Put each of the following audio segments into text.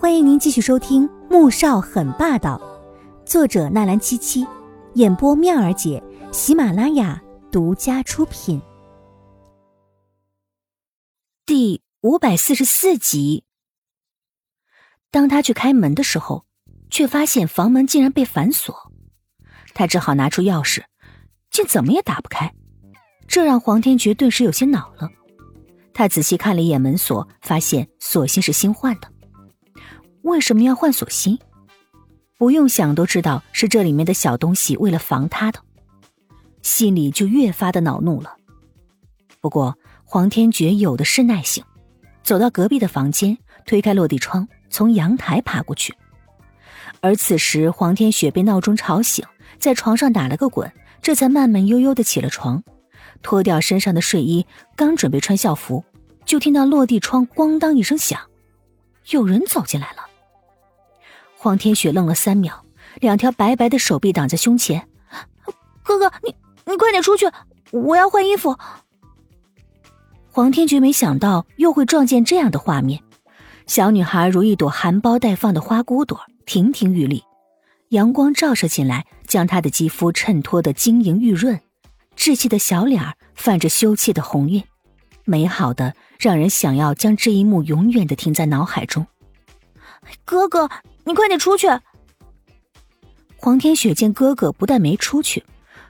欢迎您继续收听《穆少很霸道》，作者纳兰七七，演播妙儿姐，喜马拉雅独家出品。第五百四十四集。当他去开门的时候，却发现房门竟然被反锁，他只好拿出钥匙，竟怎么也打不开，这让黄天觉顿时有些恼了。他仔细看了一眼门锁，发现锁芯是新换的。为什么要换锁芯？不用想都知道是这里面的小东西为了防他的，心里就越发的恼怒了。不过黄天觉有的是耐性，走到隔壁的房间，推开落地窗，从阳台爬过去。而此时黄天雪被闹钟吵醒，在床上打了个滚，这才慢慢悠悠的起了床，脱掉身上的睡衣，刚准备穿校服，就听到落地窗咣当一声响，有人走进来了。黄天雪愣了三秒，两条白白的手臂挡在胸前。哥哥，你你快点出去，我要换衣服。黄天觉没想到又会撞见这样的画面，小女孩如一朵含苞待放的花骨朵，亭亭玉立，阳光照射进来，将她的肌肤衬托的晶莹玉润，稚气的小脸泛着羞怯的红晕，美好的让人想要将这一幕永远的停在脑海中。哥哥。你快点出去！黄天雪见哥哥不但没出去，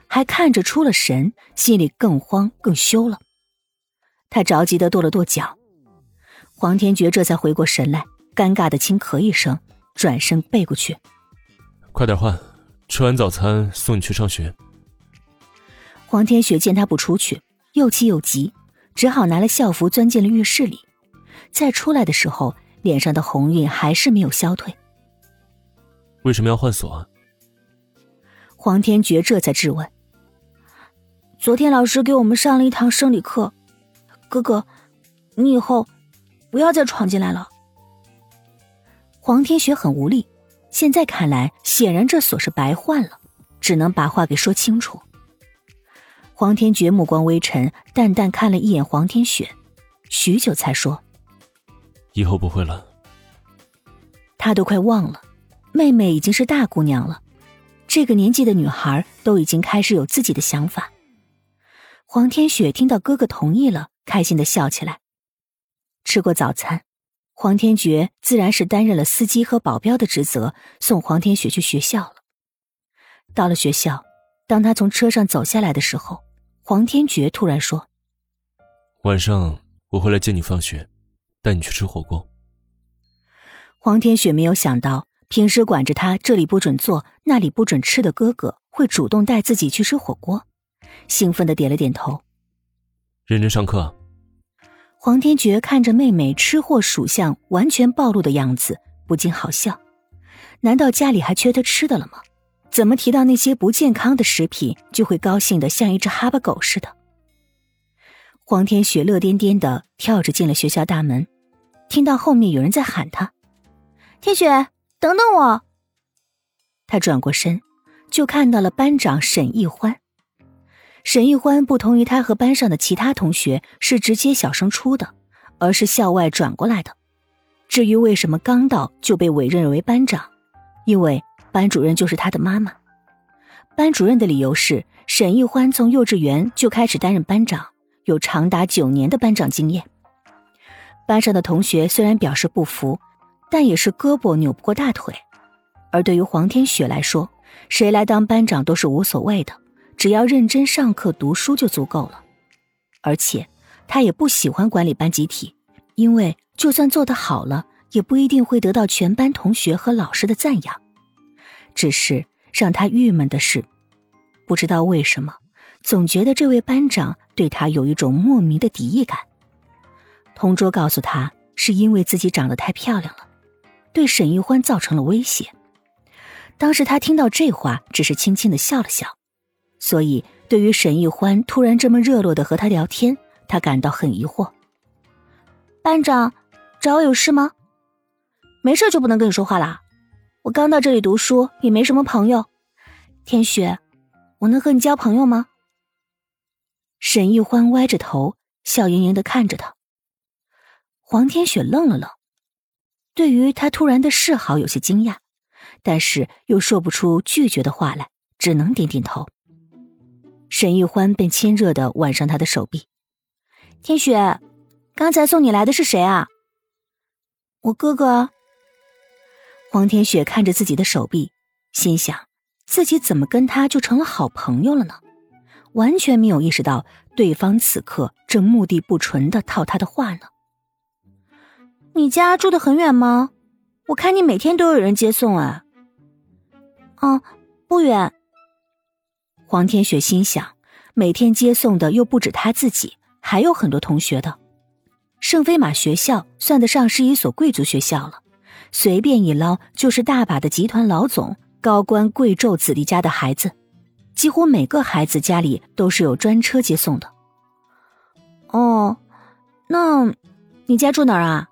还看着出了神，心里更慌更羞了。他着急的跺了跺脚，黄天觉这才回过神来，尴尬的轻咳一声，转身背过去：“快点换，吃完早餐送你去上学。”黄天雪见他不出去，又气又急，只好拿了校服钻进了浴室里。再出来的时候，脸上的红晕还是没有消退。为什么要换锁？黄天觉这才质问。昨天老师给我们上了一堂生理课，哥哥，你以后不要再闯进来了。黄天雪很无力，现在看来，显然这锁是白换了，只能把话给说清楚。黄天觉目光微沉，淡淡看了一眼黄天雪，许久才说：“以后不会了。”他都快忘了。妹妹已经是大姑娘了，这个年纪的女孩都已经开始有自己的想法。黄天雪听到哥哥同意了，开心的笑起来。吃过早餐，黄天觉自然是担任了司机和保镖的职责，送黄天雪去学校了。到了学校，当他从车上走下来的时候，黄天觉突然说：“晚上我会来接你放学，带你去吃火锅。”黄天雪没有想到。平时管着他这里不准坐、那里不准吃的哥哥，会主动带自己去吃火锅，兴奋的点了点头。认真上课。黄天觉看着妹妹吃货属相完全暴露的样子，不禁好笑。难道家里还缺他吃的了吗？怎么提到那些不健康的食品，就会高兴的像一只哈巴狗似的？黄天雪乐颠颠的跳着进了学校大门，听到后面有人在喊他：“天雪。”等等我。他转过身，就看到了班长沈奕欢。沈奕欢不同于他和班上的其他同学是直接小升初的，而是校外转过来的。至于为什么刚到就被委任为班长，因为班主任就是他的妈妈。班主任的理由是沈奕欢从幼稚园就开始担任班长，有长达九年的班长经验。班上的同学虽然表示不服。但也是胳膊扭不过大腿，而对于黄天雪来说，谁来当班长都是无所谓的，只要认真上课读书就足够了。而且，他也不喜欢管理班集体，因为就算做得好了，也不一定会得到全班同学和老师的赞扬。只是让他郁闷的是，不知道为什么，总觉得这位班长对他有一种莫名的敌意感。同桌告诉他，是因为自己长得太漂亮了。对沈奕欢造成了威胁。当时他听到这话，只是轻轻的笑了笑。所以，对于沈奕欢突然这么热络的和他聊天，他感到很疑惑。班长，找我有事吗？没事就不能跟你说话啦。我刚到这里读书，也没什么朋友。天雪，我能和你交朋友吗？沈奕欢歪着头，笑盈盈的看着他。黄天雪愣了愣。对于他突然的示好有些惊讶，但是又说不出拒绝的话来，只能点点头。沈玉欢便亲热的挽上他的手臂。天雪，刚才送你来的是谁啊？我哥哥。黄天雪看着自己的手臂，心想自己怎么跟他就成了好朋友了呢？完全没有意识到对方此刻正目的不纯的套他的话呢。你家住的很远吗？我看你每天都有人接送啊。哦，不远。黄天雪心想，每天接送的又不止他自己，还有很多同学的。圣菲玛学校算得上是一所贵族学校了，随便一捞就是大把的集团老总、高官贵胄子弟家的孩子，几乎每个孩子家里都是有专车接送的。哦，那你家住哪儿啊？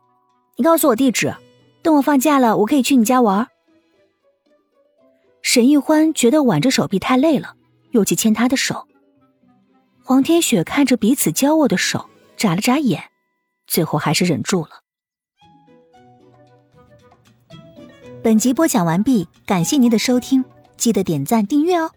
你告诉我地址，等我放假了，我可以去你家玩。沈玉欢觉得挽着手臂太累了，又去牵他的手。黄天雪看着彼此交握的手，眨了眨眼，最后还是忍住了。本集播讲完毕，感谢您的收听，记得点赞订阅哦。